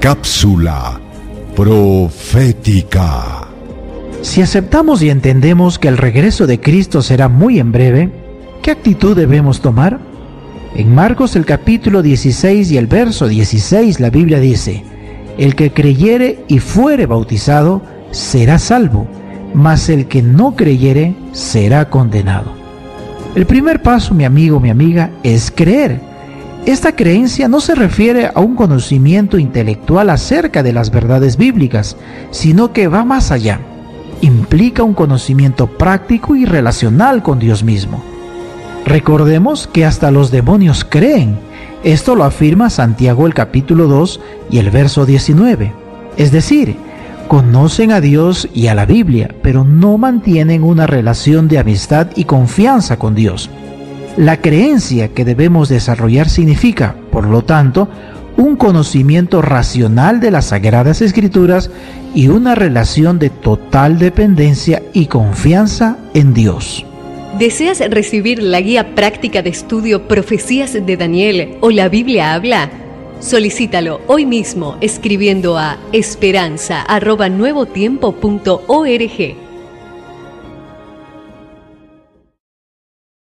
Cápsula profética. Si aceptamos y entendemos que el regreso de Cristo será muy en breve, ¿qué actitud debemos tomar? En Marcos el capítulo 16 y el verso 16 la Biblia dice, El que creyere y fuere bautizado será salvo, mas el que no creyere será condenado. El primer paso, mi amigo, mi amiga, es creer. Esta creencia no se refiere a un conocimiento intelectual acerca de las verdades bíblicas, sino que va más allá implica un conocimiento práctico y relacional con Dios mismo. Recordemos que hasta los demonios creen. Esto lo afirma Santiago el capítulo 2 y el verso 19. Es decir, conocen a Dios y a la Biblia, pero no mantienen una relación de amistad y confianza con Dios. La creencia que debemos desarrollar significa, por lo tanto, un conocimiento racional de las Sagradas Escrituras y una relación de total dependencia y confianza en Dios. ¿Deseas recibir la guía práctica de estudio Profecías de Daniel o la Biblia habla? Solicítalo hoy mismo escribiendo a esperanza.nuevotiempo.org.